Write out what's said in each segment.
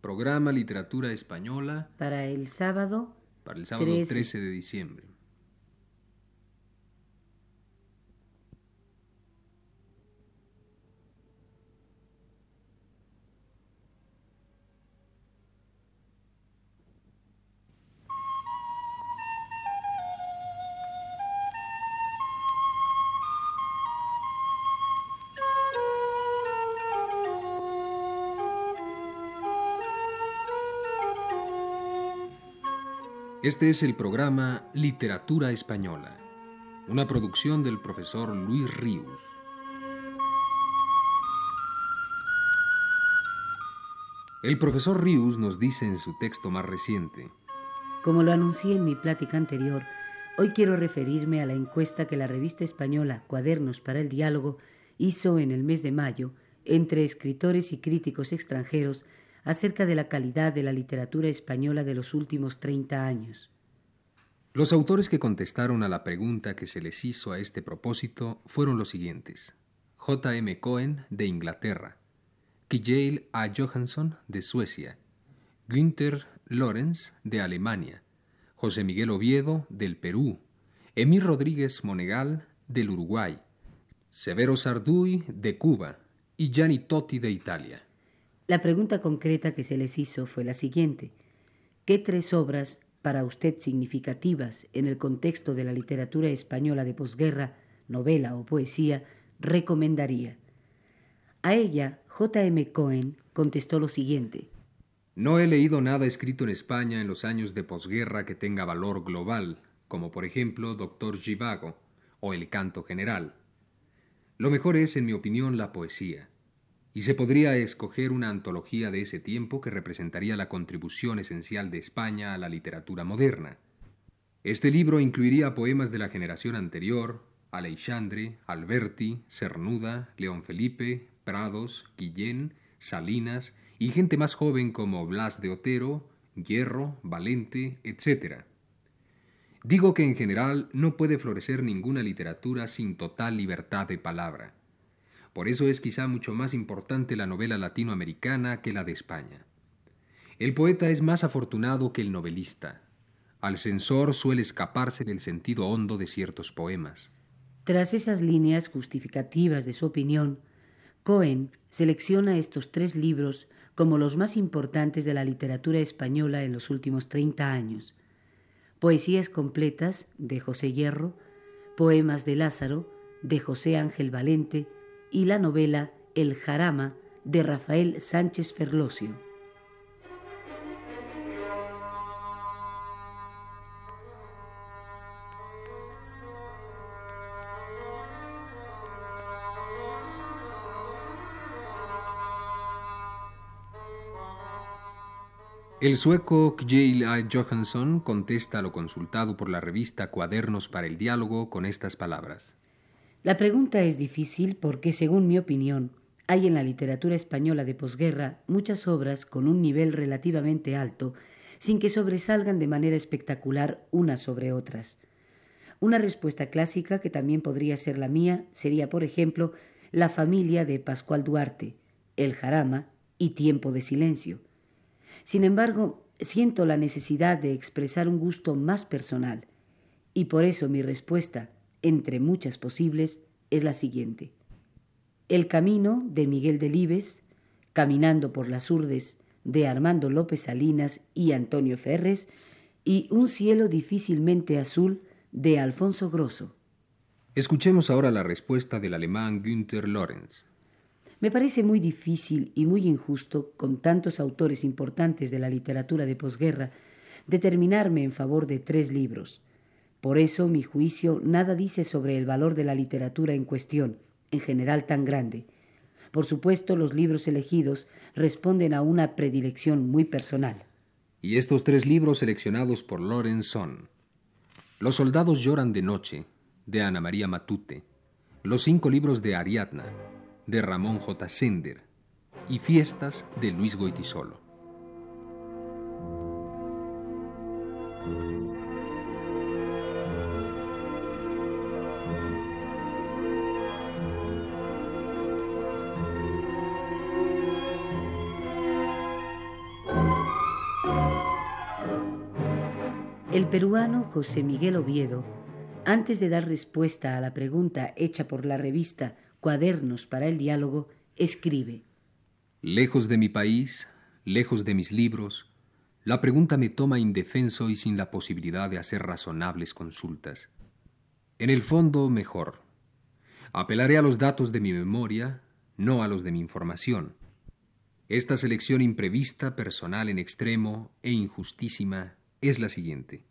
Programa Literatura Española para el sábado para el sábado 13. 13 de diciembre. Este es el programa Literatura Española, una producción del profesor Luis Ríos. El profesor Ríos nos dice en su texto más reciente, Como lo anuncié en mi plática anterior, hoy quiero referirme a la encuesta que la revista española Cuadernos para el Diálogo hizo en el mes de mayo entre escritores y críticos extranjeros acerca de la calidad de la literatura española de los últimos 30 años. Los autores que contestaron a la pregunta que se les hizo a este propósito fueron los siguientes. J. M. Cohen, de Inglaterra. Kjell A. Johansson, de Suecia. Günther Lorenz, de Alemania. José Miguel Oviedo, del Perú. Emir Rodríguez Monegal, del Uruguay. Severo Sarduy, de Cuba. Y Gianni Totti, de Italia. La pregunta concreta que se les hizo fue la siguiente. ¿Qué tres obras para usted significativas en el contexto de la literatura española de posguerra, novela o poesía, recomendaría? A ella, J. M. Cohen contestó lo siguiente. No he leído nada escrito en España en los años de posguerra que tenga valor global, como por ejemplo Doctor Givago o El Canto General. Lo mejor es, en mi opinión, la poesía, y se podría escoger una antología de ese tiempo que representaría la contribución esencial de España a la literatura moderna. Este libro incluiría poemas de la generación anterior, Aleixandre, Alberti, Cernuda, León Felipe, Prados, Guillén, Salinas y gente más joven como Blas de Otero, Hierro, Valente, etc. Digo que en general no puede florecer ninguna literatura sin total libertad de palabra. Por eso es quizá mucho más importante la novela latinoamericana que la de España. El poeta es más afortunado que el novelista. Al censor suele escaparse del sentido hondo de ciertos poemas. Tras esas líneas justificativas de su opinión, Cohen selecciona estos tres libros como los más importantes de la literatura española en los últimos 30 años. Poesías completas de José Hierro, Poemas de Lázaro de José Ángel Valente y la novela El Jarama de Rafael Sánchez Ferlosio. El sueco Kjell A. Johansson contesta a lo consultado por la revista Cuadernos para el Diálogo con estas palabras. La pregunta es difícil porque, según mi opinión, hay en la literatura española de posguerra muchas obras con un nivel relativamente alto, sin que sobresalgan de manera espectacular unas sobre otras. Una respuesta clásica, que también podría ser la mía, sería, por ejemplo, La familia de Pascual Duarte, El Jarama y Tiempo de Silencio. Sin embargo, siento la necesidad de expresar un gusto más personal, y por eso mi respuesta, entre muchas posibles, es la siguiente. El camino de Miguel Delibes, Caminando por las Urdes de Armando López Salinas y Antonio Ferres, y Un cielo difícilmente azul de Alfonso Grosso. Escuchemos ahora la respuesta del alemán Günther Lorenz. Me parece muy difícil y muy injusto, con tantos autores importantes de la literatura de posguerra, determinarme en favor de tres libros. Por eso mi juicio nada dice sobre el valor de la literatura en cuestión, en general tan grande. Por supuesto, los libros elegidos responden a una predilección muy personal. Y estos tres libros seleccionados por Lorenz son Los soldados lloran de noche, de Ana María Matute, Los cinco libros de Ariadna, de Ramón J. Sender, y Fiestas de Luis Goitisolo. El peruano José Miguel Oviedo, antes de dar respuesta a la pregunta hecha por la revista Cuadernos para el Diálogo, escribe Lejos de mi país, lejos de mis libros, la pregunta me toma indefenso y sin la posibilidad de hacer razonables consultas. En el fondo, mejor. Apelaré a los datos de mi memoria, no a los de mi información. Esta selección imprevista, personal en extremo e injustísima es la siguiente.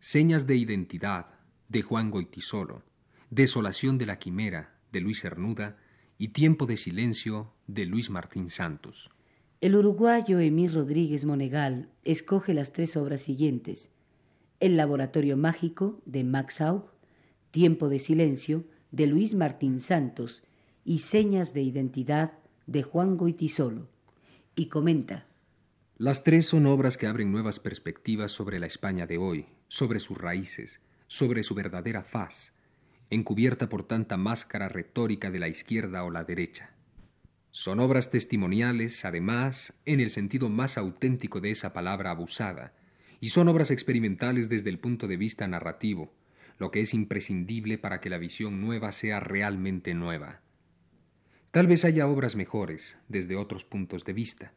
Señas de identidad de Juan Goitisolo, Desolación de la Quimera de Luis Cernuda y Tiempo de Silencio de Luis Martín Santos. El uruguayo Emil Rodríguez Monegal escoge las tres obras siguientes. El Laboratorio Mágico de Max Aub, Tiempo de Silencio de Luis Martín Santos y Señas de Identidad de Juan Goitisolo. Y comenta. Las tres son obras que abren nuevas perspectivas sobre la España de hoy, sobre sus raíces, sobre su verdadera faz, encubierta por tanta máscara retórica de la izquierda o la derecha. Son obras testimoniales, además, en el sentido más auténtico de esa palabra abusada, y son obras experimentales desde el punto de vista narrativo, lo que es imprescindible para que la visión nueva sea realmente nueva. Tal vez haya obras mejores desde otros puntos de vista,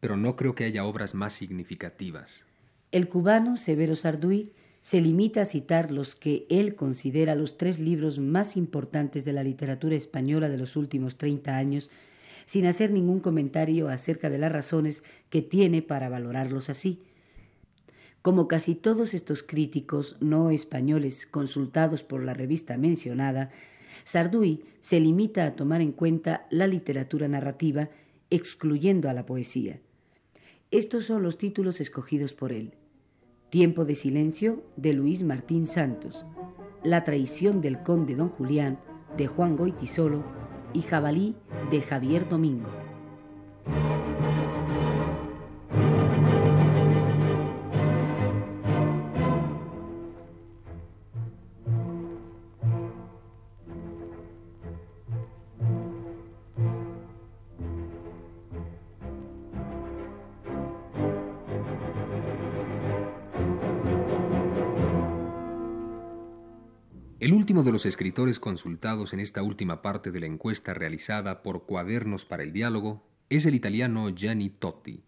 pero no creo que haya obras más significativas. El cubano Severo Sarduy se limita a citar los que él considera los tres libros más importantes de la literatura española de los últimos treinta años, sin hacer ningún comentario acerca de las razones que tiene para valorarlos así. Como casi todos estos críticos no españoles consultados por la revista mencionada, Sarduy se limita a tomar en cuenta la literatura narrativa, excluyendo a la poesía. Estos son los títulos escogidos por él. Tiempo de silencio de Luis Martín Santos, La traición del conde don Julián de Juan Goitisolo y Jabalí de Javier Domingo. El último de los escritores consultados en esta última parte de la encuesta realizada por Cuadernos para el Diálogo es el italiano Gianni Totti,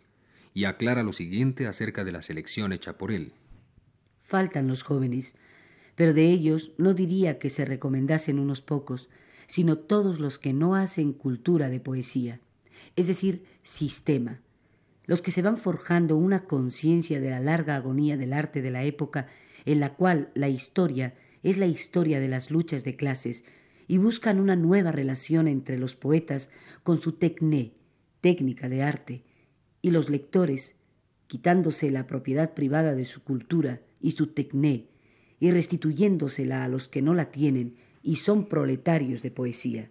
y aclara lo siguiente acerca de la selección hecha por él. Faltan los jóvenes, pero de ellos no diría que se recomendasen unos pocos, sino todos los que no hacen cultura de poesía, es decir, sistema, los que se van forjando una conciencia de la larga agonía del arte de la época en la cual la historia es la historia de las luchas de clases y buscan una nueva relación entre los poetas con su tecné, técnica de arte, y los lectores, quitándose la propiedad privada de su cultura y su tecné, y restituyéndosela a los que no la tienen y son proletarios de poesía.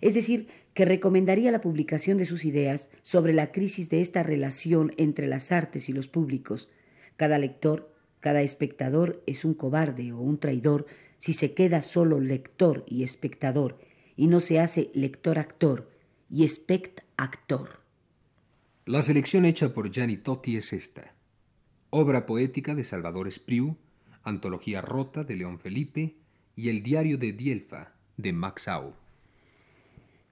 Es decir, que recomendaría la publicación de sus ideas sobre la crisis de esta relación entre las artes y los públicos. Cada lector cada espectador es un cobarde o un traidor si se queda solo lector y espectador y no se hace lector-actor y espect-actor. La selección hecha por Gianni Totti es esta. Obra poética de Salvador Espriu, Antología rota de León Felipe y El diario de Dielfa de Max Au.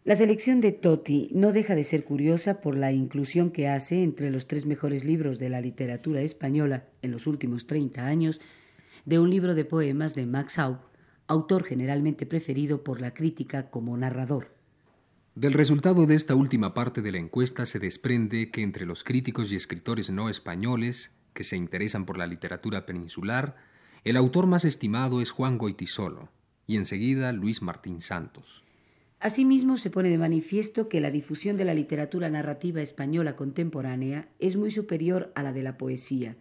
La selección de Totti no deja de ser curiosa por la inclusión que hace entre los tres mejores libros de la literatura española en los últimos 30 años de un libro de poemas de Max Aub, autor generalmente preferido por la crítica como narrador. Del resultado de esta última parte de la encuesta se desprende que entre los críticos y escritores no españoles que se interesan por la literatura peninsular, el autor más estimado es Juan Goitisolo y enseguida Luis Martín Santos. Asimismo, se pone de manifiesto que la difusión de la literatura narrativa española contemporánea es muy superior a la de la poesía,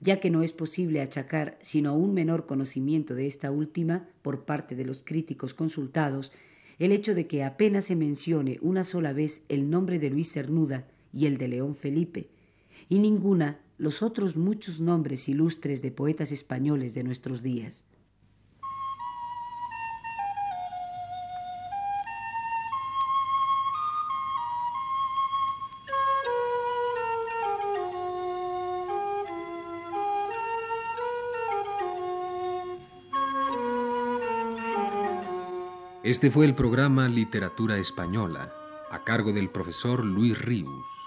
ya que no es posible achacar sino a un menor conocimiento de esta última por parte de los críticos consultados el hecho de que apenas se mencione una sola vez el nombre de Luis Cernuda y el de León Felipe, y ninguna los otros muchos nombres ilustres de poetas españoles de nuestros días. Este fue el programa Literatura Española, a cargo del profesor Luis Ríos.